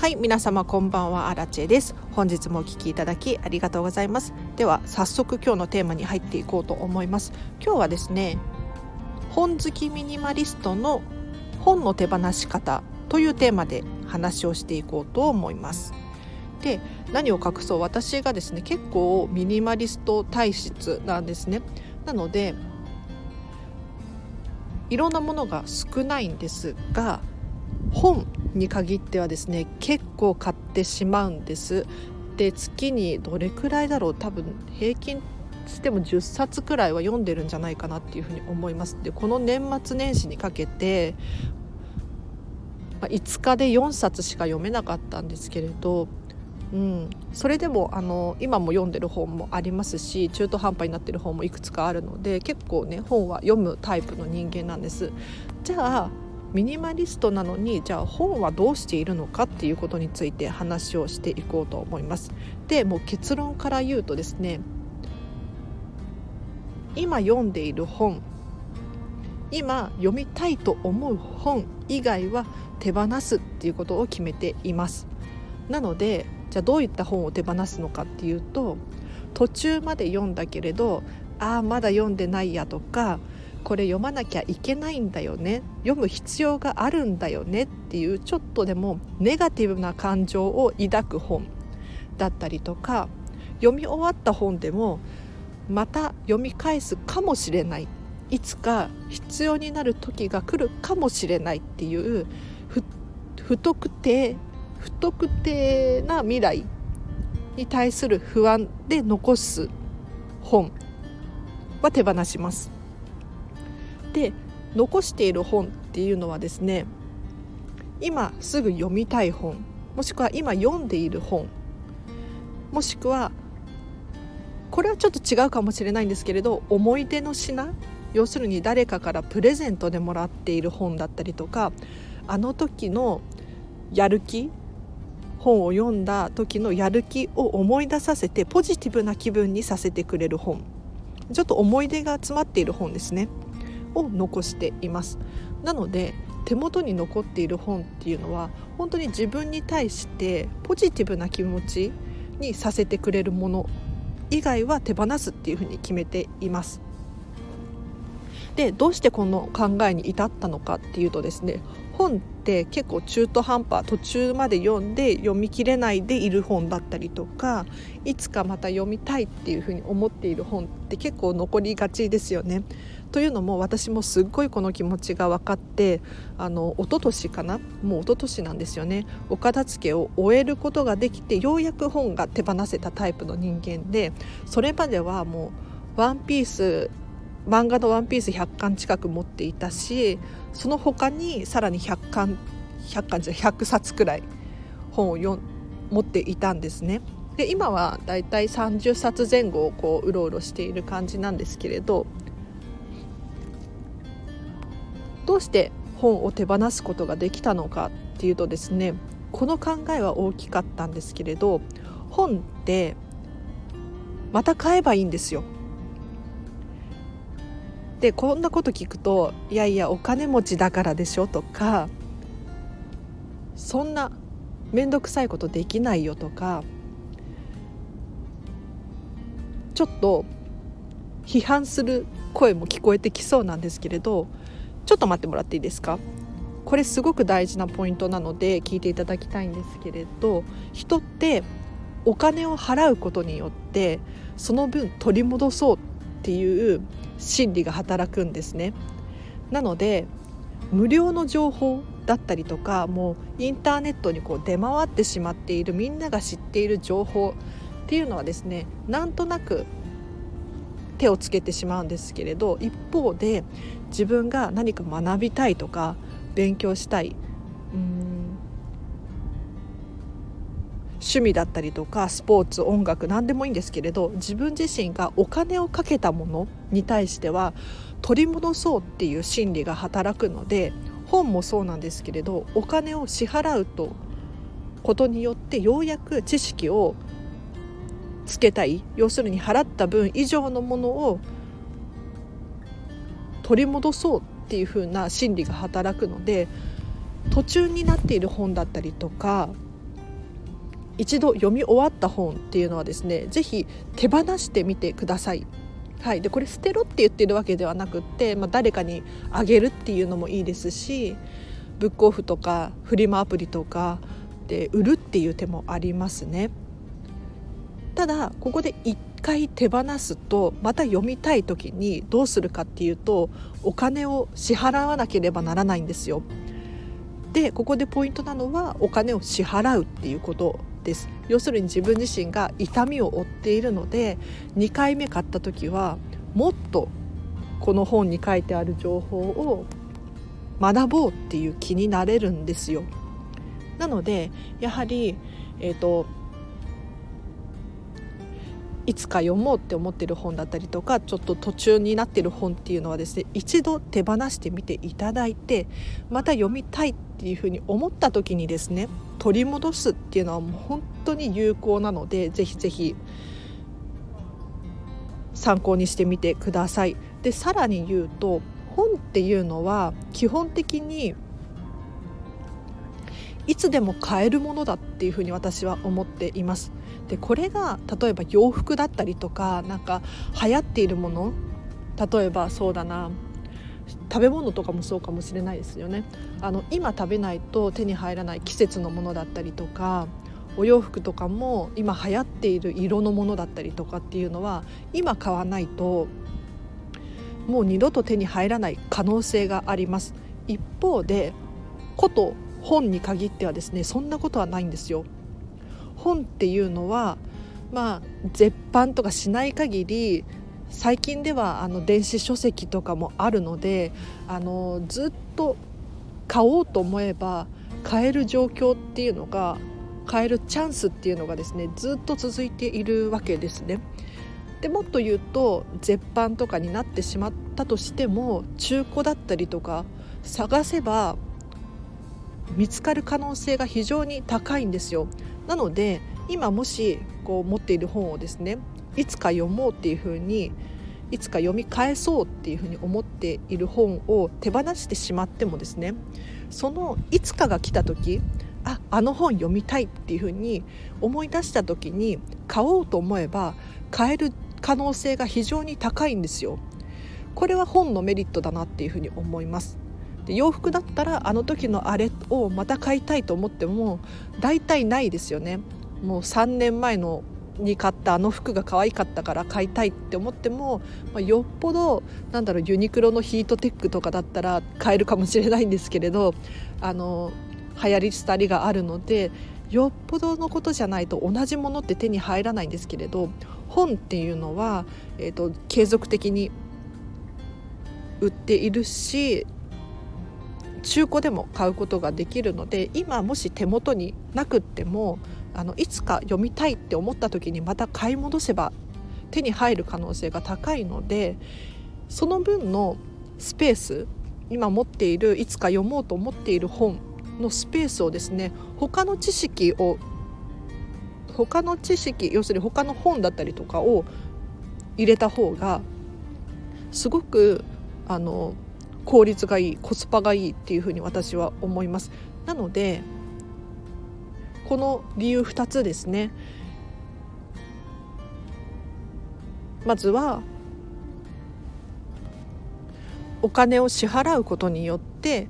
はい皆様こんばんは。アラチェです。本日もお聞きいただきありがとうございます。では早速今日のテーマに入っていこうと思います。今日はですね本好きミニマリストの本の手放し方というテーマで話をしていこうと思います。で何を隠そう。私がですね結構ミニマリスト体質なんですね。なのでいろんなものが少ないんですが本に限ってはですね結構買ってしまうんです。で月にどれくらいだろう。多分平均しても10冊くらいは読んでるんじゃないかなっていうふうに思います。でこの年末年始にかけて5日で4冊しか読めなかったんですけれどうん、それでもあの今も読んでる本もありますし中途半端になってる本もいくつかあるので結構ね本は読むタイプの人間なんです。じゃあミニマリストなのにじゃあ本はどうしているのかっていうことについて話をしていこうと思います。でもう結論から言うとですね今読んでいる本今読みたいと思う本以外は手放すっていうことを決めています。なのでじゃあどういった本を手放すのかっていうと途中まで読んだけれどああまだ読んでないやとかこれ読まなきゃいけないんだよね読む必要があるんだよねっていうちょっとでもネガティブな感情を抱く本だったりとか読み終わった本でもまた読み返すかもしれないいつか必要になる時が来るかもしれないっていう不特定不特定な未来に対する不安で残す本は手放します。で残している本っていうのはですね今すぐ読みたい本もしくは今読んでいる本もしくはこれはちょっと違うかもしれないんですけれど思い出の品要するに誰かからプレゼントでもらっている本だったりとかあの時のやる気本を読んだ時のやる気を思い出させてポジティブな気分にさせてくれる本ちょっと思い出が詰まっている本ですね。を残していますなので手元に残っている本っていうのは本当に自分に対してポジティブな気持ちにさせてくれるもの以外は手放すっていうふうに決めていますでどうしてこの考えに至ったのかっていうとですね本って結構中途半端途中まで読んで読み切れないでいる本だったりとかいつかまた読みたいっていうふうに思っている本って結構残りがちですよね。というのも私もすっごいこの気持ちが分かってあの一昨年かな？もう一昨年なんですよねお片付けを終えることができてようやく本が手放せたタイプの人間でそれまではもう「ワンピース漫画の「ワンピース100巻近く持っていたしその他にさらに100巻100巻じゃ100冊くらい本を持っていたんですね。で今はだいたい30冊前後をこううろうろしている感じなんですけれどどうして本を手放すことができたのかっていうとですねこの考えは大きかったんですけれど本ってまた買えばいいんですよ。でこんなこと聞くと「いやいやお金持ちだからでしょ」とか「そんな面倒くさいことできないよ」とかちょっと批判する声も聞こえてきそうなんですけれどちょっと待ってもらっていいですか？これすごく大事なポイントなので聞いていただきたいんですけれど人ってお金を払うことによってその分取り戻そうっていう心理が働くんですね。なので無料の情報だったりとかもうインターネットにこう出回ってしまっているみんなが知っている情報っていうのはですねなんとなく手をつけてしまうんですけれど一方で自分が何か学びたいとか勉強したい趣味だったりとかスポーツ音楽何でもいいんですけれど自分自身がお金をかけたものに対しては取り戻そうっていう心理が働くので本もそうなんですけれどお金を支払うとことによってようやく知識をつけたい要するに払った分以上のものを取り戻そうっていう風な心理が働くので途中になっている本だったりとか一度読み終わった本っていうのはですね是非手放してみてください。はい、でこれ捨てろって言ってるわけではなくって、まあ、誰かにあげるっていうのもいいですしブックオフとかフリマアプリとかで売るっていう手もありますね。ただここで一回手放すとまた読みたい時にどうするかっていうとお金を支払わなければならないんですよ。でここでポイントなのはお金を支払うっていうことです要するに自分自身が痛みを負っているので2回目買った時はもっとこの本に書いてある情報を学ぼうっていう気になれるんですよ。なのでやはり、えーといつか読もうって思ってる本だったりとかちょっと途中になってる本っていうのはですね一度手放してみていただいてまた読みたいっていうふうに思った時にですね取り戻すっていうのはもう本当に有効なのでぜひぜひ参考にしてみてください。でさらに言うと本っていうのは基本的にいつでも買えるものだっていうふうに私は思っています。でこれが例えば洋服だったりとかなんか流行っているもの例えばそうだな食べ物とかもそうかもしれないですよね。あの今食べないと手に入らない季節のものだったりとかお洋服とかも今流行っている色のものだったりとかっていうのは今買わないともう二度と手に入らない可能性があります。一方でこと本に限ってはですねそんなことはないんですよ。本っていうのはまあ絶版とかしない限り最近ではあの電子書籍とかもあるのであのずっと買おうと思えば買える状況っていうのが買えるチャンスっていうのがですねずっと続いているわけですね。でもっと言うと絶版とかになってしまったとしても中古だったりとか探せば見つかる可能性が非常に高いんですよ。なので今もしこう持っている本をですねいつか読もうっていうふうにいつか読み返そうっていうふうに思っている本を手放してしまってもですねそのいつかが来た時ああの本読みたいっていうふうに思い出した時に買おうと思えば買える可能性が非常に高いんですよ。これは本のメリットだなっていうふうに思います。で洋服だったらあの時のあれをまた買いたいと思っても大体ないですよね。もう3年前のに買ったあの服が可愛かったから買いたいって思っても、まあ、よっぽどなんだろうユニクロのヒートテックとかだったら買えるかもしれないんですけれどあの流行り廃りがあるのでよっぽどのことじゃないと同じものって手に入らないんですけれど本っていうのは、えーと継続的に売っているし中古でも買うことができるので今もし手元になくってもあのいつか読みたいって思った時にまた買い戻せば手に入る可能性が高いのでその分のスペース今持っているいつか読もうと思っている本のスペースをですね他の知識を他の知識要するに他の本だったりとかを入れた方がすごくあの効率がいいコスパがいいっていうふうに私は思います。なのでこの理由2つですね。まずはお金を支払うことによって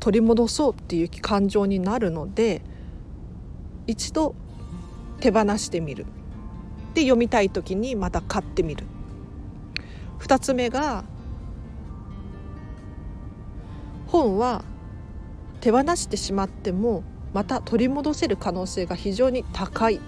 取り戻そうっていう感情になるので一度手放してみる。で読みたい時にまた買ってみる。2つ目が本は手放してしまってもまた取り戻せる可能性が非常に高いっ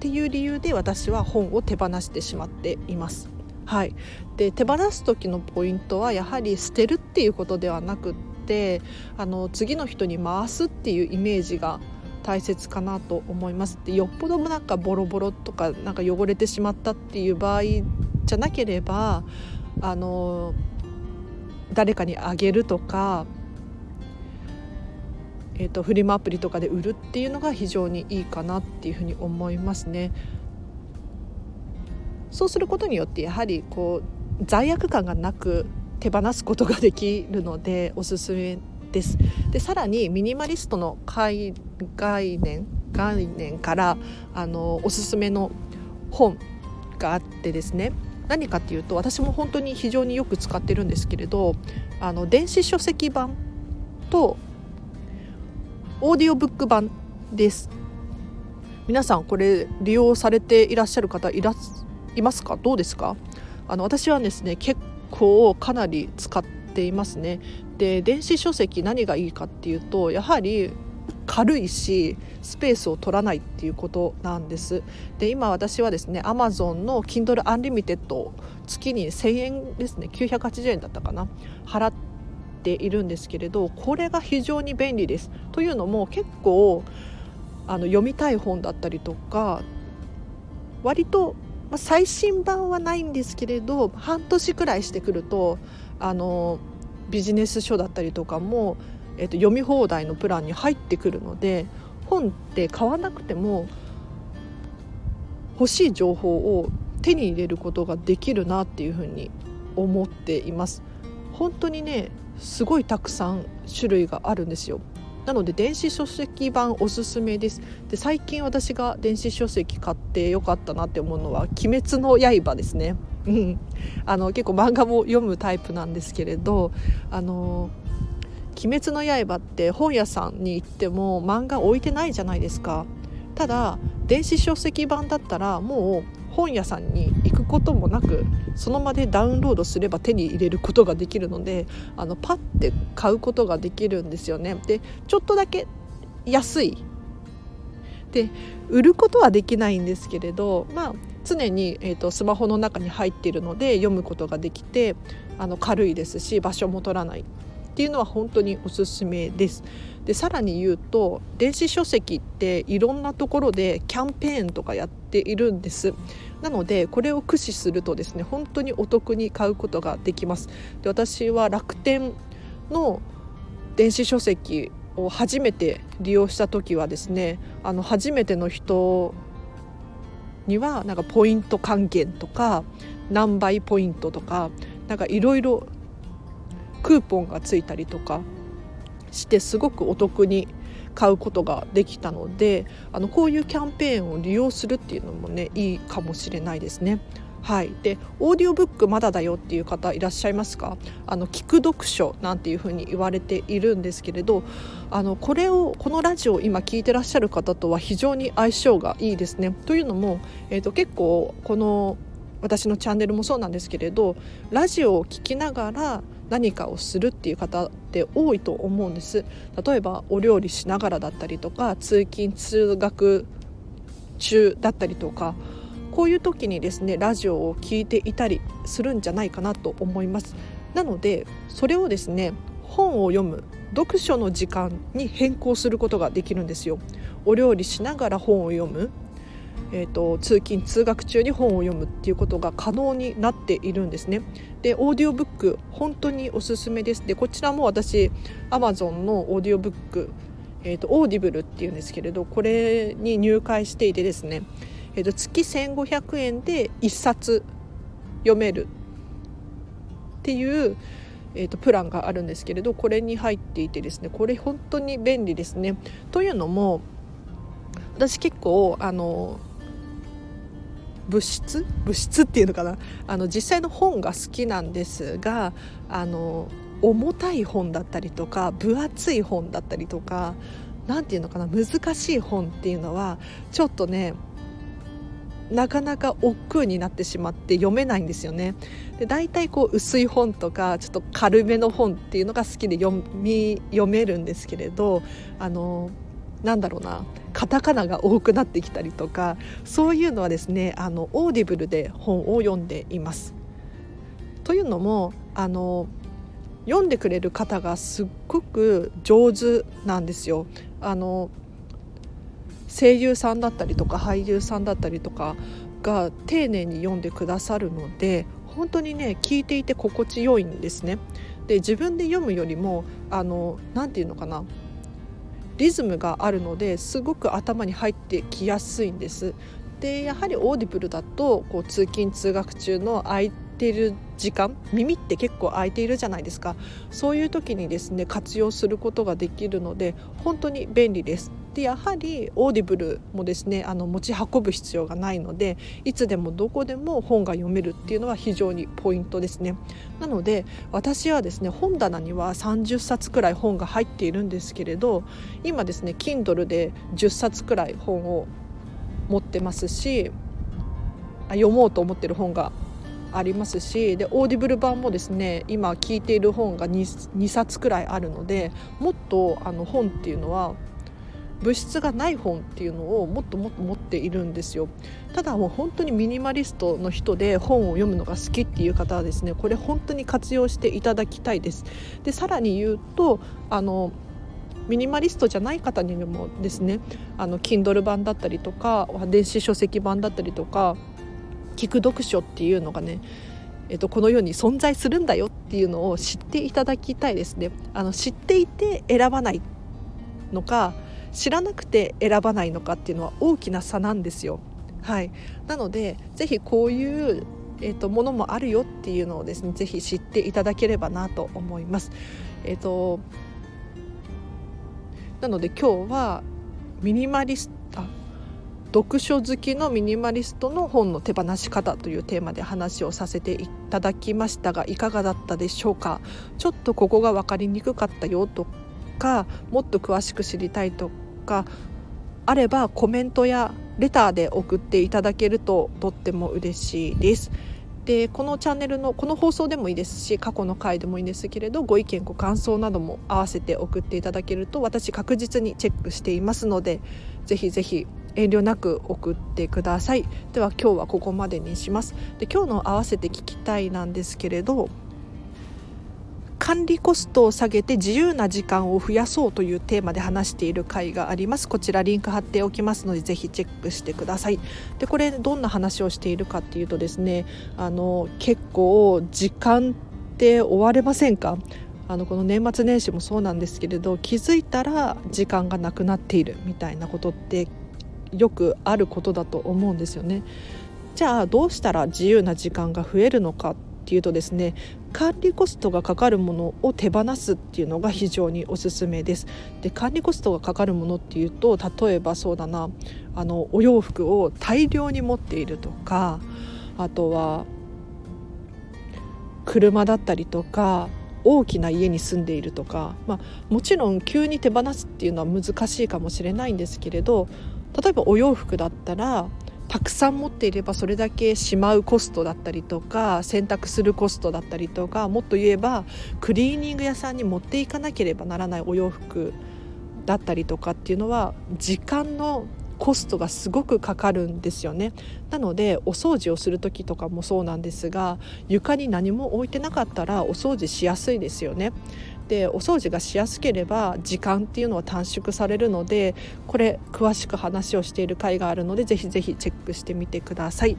ていう理由で私は本を手放してしまっています。はい、で手放す時のポイントはやはり捨てるっていうことではなくってあの次の人に回すっていうイメージが大切かなと思います。でよっぽどなんかボロボロとかなんか汚れてしまったっていう場合じゃなければあの誰かにあげるとかえーと、フリマアプリとかで売るっていうのが非常にいいかなっていうふうに思いますね。そうすることによってやはりこう罪悪感がなく手放すことができるのでおすすめです。でさらにミニマリストの概念概念からあのおすすめの本があってですね何かっていうと私も本当に非常によく使ってるんですけれどあの電子書籍版とオーディオブック版です。皆さんこれ利用されていらっしゃる方いらいますか？どうですか？あの私はですね結構かなり使っていますね。で電子書籍何がいいかっていうとやはり軽いしスペースを取らないっていうことなんです。で今私はですね Amazon の Kindle Unlimited 月に1000円ですね980円だったかな払ってているんですけれどこれが非常に便利です。というのも結構あの読みたい本だったりとか割と、ま、最新版はないんですけれど半年くらいしてくるとあのビジネス書だったりとかもえーと、読み放題のプランに入ってくるので本って買わなくても欲しい情報を手に入れることができるなっていうふうに思っています。本当にねすごいたくさん種類があるんですよ。なので電子書籍版おすすめです。で最近私が電子書籍買ってよかったなって思うのは「鬼滅の刃」ですね。うん。あの結構漫画も読むタイプなんですけれどあの鬼滅の刃」って本屋さんに行っても漫画置いてないじゃないですか。ただ電子書籍版だったらもう本屋さんにこともなくその場でダウンロードすれば手に入れることができるのであのパッて買うことができるんですよね。でちょっとだけ安いで売ることはできないんですけれどまあ常に、えーとスマホの中に入っているので読むことができてあの軽いですし場所も取らないっていうのは本当におすすめです。でさらに言うと電子書籍っていろんなところでキャンペーンとかやっているんですなのでこれを駆使するとですね本当にお得に買うことができます。で私は楽天の電子書籍を初めて利用した時はですねあの初めての人にはなんかポイント還元とか何倍ポイントとかなんかいろいろクーポンがついたりとかしてすごくお得に買うことができたのであのこういうキャンペーンを利用するっていうのもねいいかもしれないですね。はい、でオーディオブックまだだよっていう方いらっしゃいますか？あの聞く読書なんていうふうに言われているんですけれどあのこれをこのラジオを今聞いてらっしゃる方とは非常に相性がいいですね。というのも、えーと結構この私のチャンネルもそうなんですけれどラジオを聴きながら何かをするっていう方って多いと思うんです。例えばお料理しながらだったりとか通勤通学中だったりとかこういう時にですねラジオを聴いていたりするんじゃないかなと思います。なのでそれをですね本を読む読書の時間に変更することができるんですよ。お料理しながら本を読むえーと、通勤通学中に本を読むっていうことが可能になっているんですね。でオーディオブック本当におすすめです。でこちらも私 Amazon のオーディオブック、えーと、 Audibleっていうんですけれどこれに入会していてですね、えーと、月1500円で1冊読めるっていうえーとプランがあるんですけれどこれに入っていてですねこれ本当に便利ですね。というのも私結構あの物質？物質っていうのかな？あの実際の本が好きなんですがあの重たい本だったりとか分厚い本だったりとか何て言うのかな？難しい本っていうのはちょっとねなかなか億劫になってしまって読めないんですよね。で大体こう薄い本とかちょっと軽めの本っていうのが好きで読み読めるんですけれどあのなんだろうなカタカナが多くなってきたりとかそういうのはですねあの Audibleで本を読んでいます。というのもあの読んでくれる方がすっごく上手なんですよ。あの声優さんだったりとか俳優さんだったりとかが丁寧に読んでくださるので本当にね聞いていて心地よいんですね。で自分で読むよりもあのなて言うのかなリズムがあるのですごく頭に入ってきやすいんです。でやはり Audibleだとこう通勤通学中の空いてる時間耳って結構空いているじゃないですか。そういう時にですね活用することができるので本当に便利です。でやはり Audibleもですねあの持ち運ぶ必要がないのでいつでもどこでも本が読めるっていうのは非常にポイントですね。なので私はですね本棚には30冊くらい本が入っているんですけれど今ですね Kindle で10冊くらい本を持ってますし読もうと思ってる本がありますしで Audible版もですね今聞いている本が 2, 2冊くらいあるのでもっとあの本っていうのは物質がない本っていうのをもっともっと持っているんですよ。ただもう本当にミニマリストの人で本を読むのが好きっていう方はですねこれ本当に活用していただきたいです。でさらに言うとあのミニマリストじゃない方にもですねあの Kindle 版だったりとか電子書籍版だったりとか聞く読書っていうのがねえっと、この世に存在するんだよっていうのを知っていただきたいですねあの知っていて選ばないのか知らなくて選ばないのかっていうのは大きな差なんですよ。はい、なのでぜひこういうえーと、ものもあるよっていうのをですねぜひ知っていただければなと思います。えーと、なので今日はミニマリス読書好きのミニマリストの本の手放し方というテーマで話をさせていただきましたがいかがだったでしょうか？ちょっとここが分かりにくかったよとかもっと詳しく知りたいとかあればコメントやレターで送っていただけるととっても嬉しいです。でこのチャンネルのこの放送でもいいですし過去の回でもいいんですけれどご意見ご感想なども合わせて送っていただけると私確実にチェックしていますのでぜひぜひ遠慮なく送ってください。では今日はここまでにします。で今日の合わせて聞きたいなんですけれど管理コストを下げて自由な時間を増やそうというテーマで話している回があります。こちらリンク貼っておきますのでぜひチェックしてください。でこれどんな話をしているかっていうとですねあの結構時間って追われませんか？あのこの年末年始もそうなんですけれど気づいたら時間がなくなっているみたいなことってよくあることだと思うんですよね。じゃあどうしたら自由な時間が増えるのかっていうとですね管理コストがかかるものを手放すっていうのが非常におすすめです。で管理コストがかかるものっていうと例えばそうだなあのお洋服を大量に持っているとかあとは車だったりとか大きな家に住んでいるとか、まあ、もちろん急に手放すっていうのは難しいかもしれないんですけれど例えばお洋服だったらたくさん持っていればそれだけしまうコストだったりとか洗濯するコストだったりとかもっと言えばクリーニング屋さんに持っていかなければならないお洋服だったりとかっていうのは時間のコストがすごくかかるんですよね。なのでお掃除をする時とかもそうなんですが床に何も置いてなかったらお掃除しやすいですよね。でお掃除がしやすければ時間っていうのは短縮されるのでこれ詳しく話をしている回があるのでぜひぜひチェックしてみてください。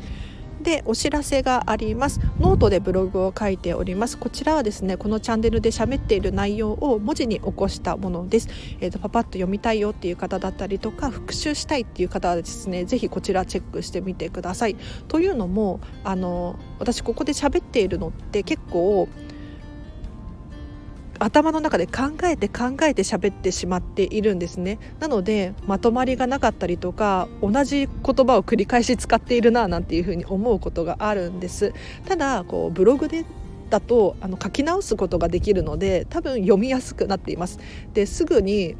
でお知らせがあります。ノートでブログを書いております。こちらはですねこのチャンネルで喋っている内容を文字に起こしたものです。えーと、パパッと読みたいよっていう方だったりとか復習したいっていう方はですねぜひこちらチェックしてみてください。というのもあの私ここで喋っているのって結構頭の中で考えて考えて喋ってしまっているんですね。なのでまとまりがなかったりとか同じ言葉を繰り返し使っているななんていうふうに思うことがあるんです。ただこうブログでだとあの書き直すことができるので多分読みやすくなっています。ですぐに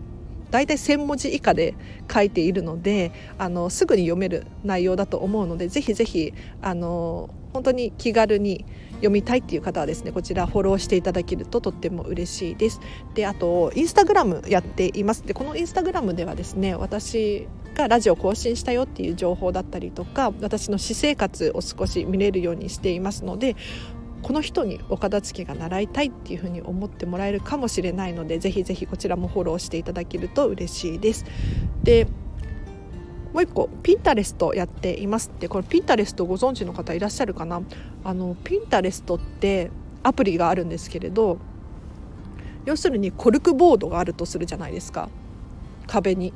大体1,000文字以下で書いているのであのすぐに読める内容だと思うのでぜひぜひあの本当に気軽に読みたいっていう方はですねこちらフォローしていただけるととっても嬉しいですであとインスタグラムやっていますでこのインスタグラムではですね私がラジオ更新したよっていう情報だったりとか私の私生活を少し見れるようにしていますのでこの人にお片付けが習いたいっていうふうに思ってもらえるかもしれないのでぜひぜひこちらもフォローしていただけると嬉しいです。でもう一個ピンタレストやっていますってこれピンタレストご存知の方いらっしゃるかな？あのピンタレストってアプリがあるんですけれど要するにコルクボードがあるとするじゃないですか。壁に。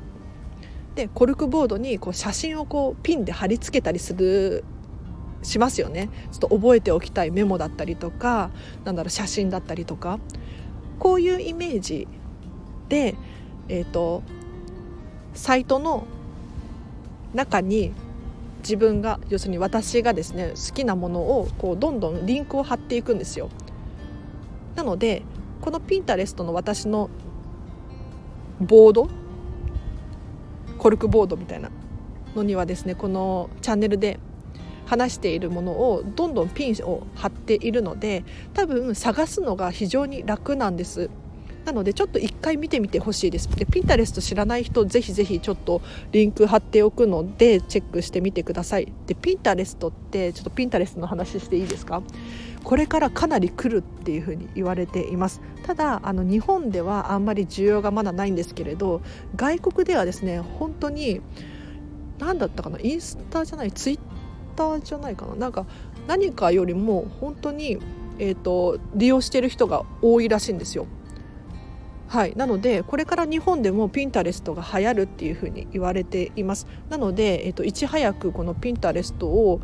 でコルクボードにこう写真をこうピンで貼り付けたりするしますよね。ちょっと覚えておきたいメモだったりとかなんだろう写真だったりとか。こういうイメージで、えーと、サイトの中に自分が要するに私がですね好きなものをこうどんどんリンクを貼っていくんですよ。なのでこのピンタレストの私のボードコルクボードみたいなのにはですねこのチャンネルで話しているものをどんどんピンを貼っているので多分探すのが非常に楽なんですなのでちょっと一回見てみてほしいです。でピンタレスト知らない人ぜひぜひちょっとリンク貼っておくのでチェックしてみてください。でピンタレストってちょっとピンタレストの話していいですか？これからかなり来るっていうふうに言われています。ただあの日本ではあんまり需要がまだないんですけれど外国ではですね本当に何だったかな？インスタじゃない？ツイッターじゃないかな？なんか何かよりも本当に、えーと利用してる人が多いらしいんですよ。はい、なのでこれから日本でもピンタレストが流行るっていうふうに言われていますなので、えっと、いち早くこのピンタレストを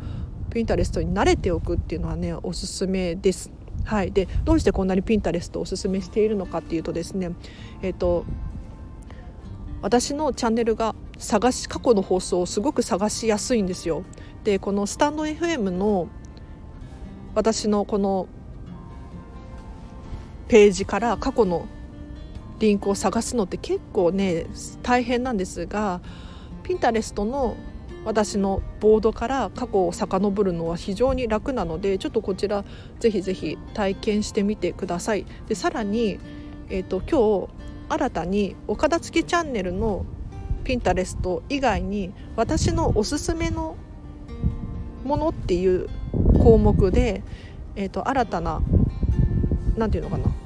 ピンタレストに慣れておくっていうのはねおすすめです。はい、でどうしてこんなにピンタレストをおすすめしているのかっていうとですね、えっと、私のチャンネルが探し過去の放送をすごく探しやすいんですよ。でこのスタンド FM の私のこのページから過去のリンクを探すのって結構ね大変なんですがピンタレストの私のボードから過去を遡るのは非常に楽なのでちょっとこちらぜひぜひ体験してみてください。でさらに、えーと、今日新たに岡田付きチャンネルのピンタレスト以外に私のおすすめのものっていう項目で、えーと新たな何て言うのかな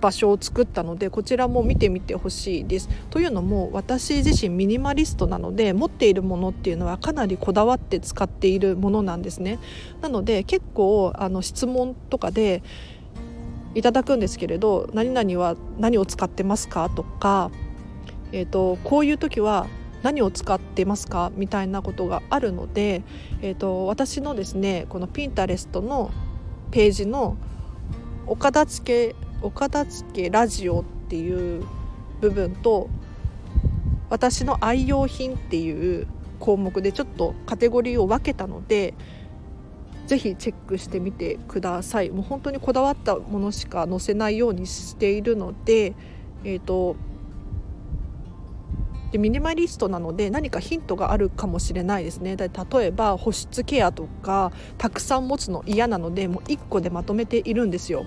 場所を作ったのでこちらも見てみてほしいです。というのも私自身ミニマリストなので持っているものっていうのはかなりこだわって使っているものなんですね。なので結構あの質問とかでいただくんですけれど「何々は何を使ってますか?」とか、えーと、こういう時は何を使ってますか？みたいなことがあるので、えーと私のですねこのピンタレストのページのお片付けお片付けラジオっていう部分と私の愛用品っていう項目でちょっとカテゴリーを分けたのでぜひチェックしてみてくださいもう本当にこだわったものしか載せないようにしているのでえっ、ー、とでミニマリストなので何かヒントがあるかもしれないですね例えば保湿ケアとかたくさん持つの嫌なのでもう1個でまとめているんですよ。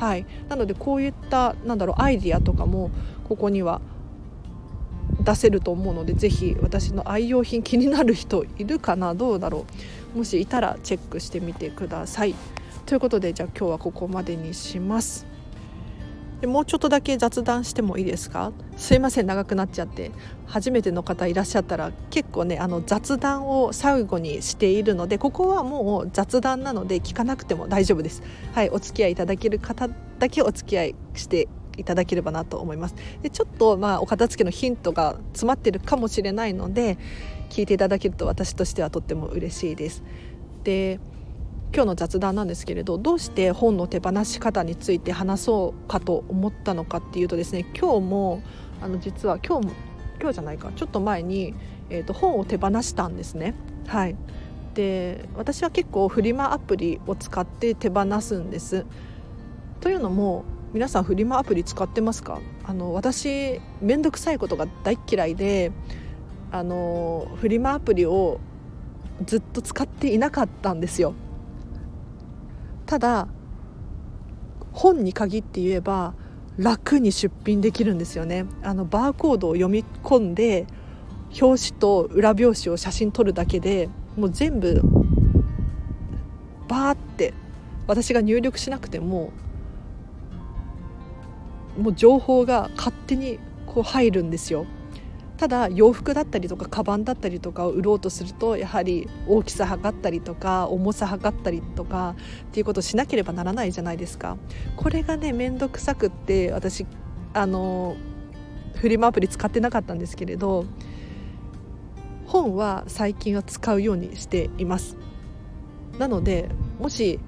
はい、なのでこういったなんだろうアイディアとかもここには出せると思うので是非私の愛用品 気になる人いるかなどうだろうもしいたらチェックしてみてください。ということでじゃあ今日はここまでにします。でもうちょっとだけ雑談してもいいですか？すいません長くなっちゃって。初めての方いらっしゃったら結構ねあの雑談を最後にしているのでここはもう雑談なので聞かなくても大丈夫です。はいお付き合いいただける方だけお付き合いしていただければなと思います。でちょっとまあお片付けのヒントが詰まってるかもしれないので聞いていただけると私としてはとっても嬉しいです。で今日の雑談なんですけれどどうして本の手放し方について話そうかと思ったのかっていうとですね今日もあの実は今日も今日じゃないかちょっと前に、えーと、本を手放したんですね。はい、で私は結構フリマアプリを使って手放すんです。というのも皆さんフリマアプリ使ってますか？あの私面倒くさいことが大嫌いであのフリマアプリをずっと使っていなかったんですよ。ただ本に限って言えば楽に出品できるんですよねあのバーコードを読み込んで表紙と裏表紙を写真撮るだけでもう全部バーって私が入力しなくてももう情報が勝手にこう入るんですよ。ただ洋服だったりとかカバンだったりとかを売ろうとするとやはり大きさ測ったりとか重さ測ったりとかっていうことをしなければならないじゃないですか。これがね面倒くさくって私あのフリマアプリ使ってなかったんですけれど本は最近は使うようにしています。なのでもし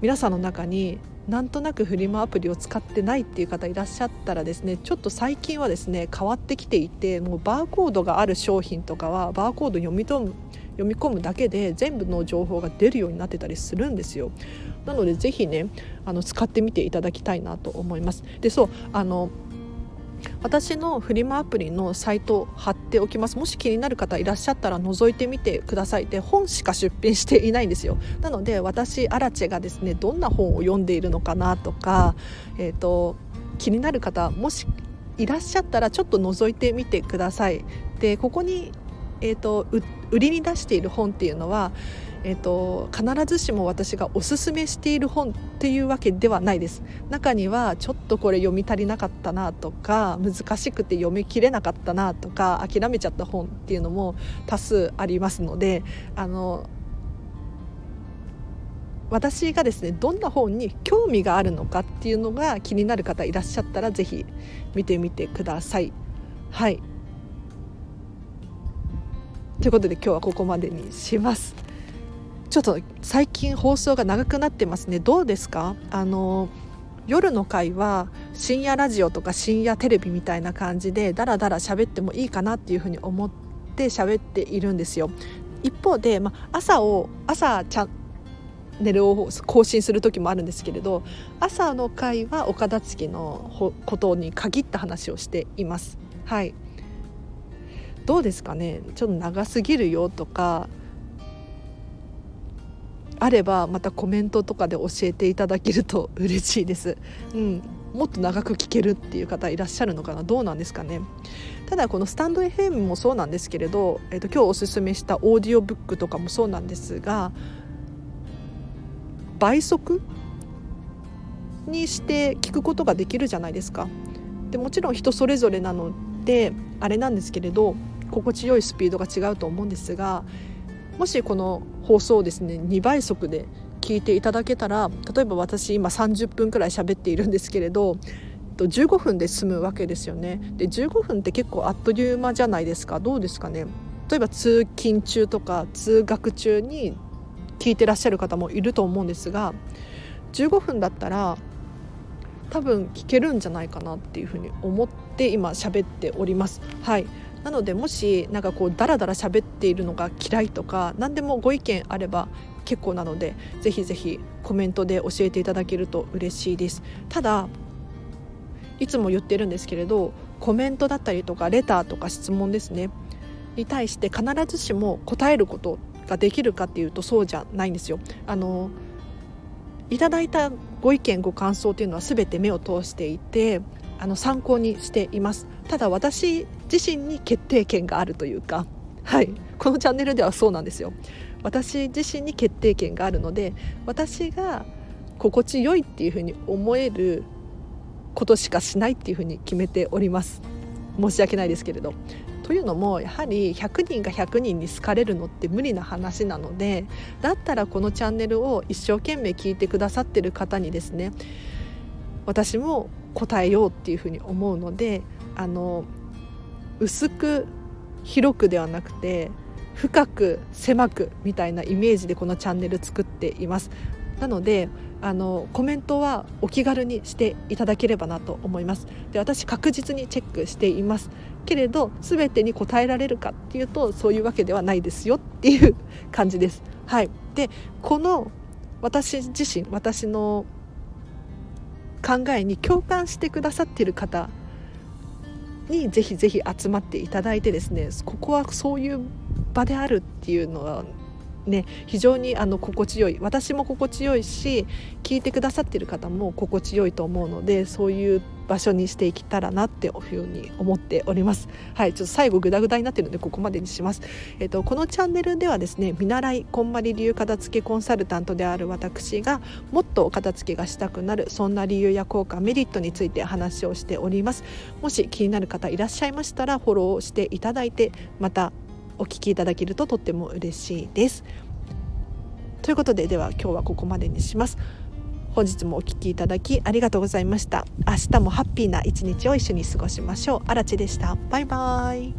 皆さんの中になんとなくフリマアプリを使ってないっていう方いらっしゃったらですねちょっと最近はですね変わってきていてもうバーコードがある商品とかはバーコード読み込む読み込むだけで全部の情報が出るようになってたりするんですよ。なのでぜひねあの使ってみていただきたいなと思います。でそうあの私のフリマアプリのサイト貼っておきます。もし気になる方いらっしゃったら覗いてみてください。で本しか出品していないんですよ。なので私アラチェがですねどんな本を読んでいるのかなとか、えーと、気になる方もしいらっしゃったらちょっと覗いてみてください。でここに、えーと売りに出している本っていうのはえーと、必ずしも私がおすすめしている本っていうわけではないです中にはちょっとこれ読み足りなかったなとか難しくて読み切れなかったなとか諦めちゃった本っていうのも多数ありますのであの私がですねどんな本に興味があるのかっていうのが気になる方いらっしゃったら是非見てみてください。はいということで今日はここまでにします。ちょっと最近放送が長くなってますね。どうですか？あの夜の回は深夜ラジオとか深夜テレビみたいな感じでダラダラ喋ってもいいかなっていうふうに思って喋っているんですよ。一方で、ま朝を朝チャンネルを更新する時もあるんですけれど朝の回はお片付きのことに限った話をしています。はい。どうですかね？ちょっと長すぎるよとかあればまたコメントとかで教えていただけると嬉しいです。うんもっと長く聞けるっていう方いらっしゃるのかな？どうなんですかね？ただこのスタンド FM もそうなんですけれど、えーと、今日おすすめしたオーディオブックとかもそうなんですが倍速にして聞くことができるじゃないですか。でもちろん人それぞれなのであれなんですけれど心地よいスピードが違うと思うんですがもしこの放送をですね2倍速で聞いていただけたら例えば私今30分くらい喋っているんですけれど15分で済むわけですよね。で15分って結構あっという間じゃないですか。どうですかね。例えば通勤中とか通学中に聞いてらっしゃる方もいると思うんですが15分だったら多分聞けるんじゃないかなっていうふうに思って今喋っております。はい。なのでもしなんかこうダラダラ喋っているのが嫌いとか何でもご意見あれば結構なのでぜひぜひコメントで教えていただけると嬉しいです。ただいつも言ってるんですけれどコメントだったりとかレターとか質問ですね。に対して必ずしも答えることができるかっていうとそうじゃないんですよ。あのいただいたご意見ご感想というのは全て目を通していてあの参考にしています。ただ私自身に決定権があるというかはい。このチャンネルではそうなんですよ。私自身に決定権があるので私が心地よいっていうふうに思えることしかしないっていうふうに決めております。申し訳ないですけれど。というのもやはり100人が100人に好かれるのって無理な話なのでだったらこのチャンネルを一生懸命聞いてくださってる方にですね私も答えようっていうふうに思うのであの薄く広くではなくて深く狭くみたいなイメージでこのチャンネル作っています。なのであのコメントはお気軽にしていただければなと思います。で私確実にチェックしています。けれど全てに答えられるかっていうとそういうわけではないですよっていう感じです。はい。でこの私自身私の考えに共感してくださっている方にぜひぜひ集まっていただいてですねここはそういう場であるっていうのはね非常にあの心地よい。私も心地よいし聞いてくださってる方も心地よいと思うのでそういう場所にしていけたらなっていうふうに思っておりますはいちょっと最後グダグダになってるのでここまでにしますえっ、とこのチャンネルではですね見習いこんまり流片付けコンサルタントである私がもっと片付けがしたくなるそんな理由や効果メリットについて話をしておりますもし気になる方いらっしゃいましたらフォローしていただいてまたお聞きいただけるととっても嬉しいです。ということででは今日はここまでにします。本日もお聴きいただきありがとうございました。明日もハッピーな一日を一緒に過ごしましょう。あらちでした。バイバイ。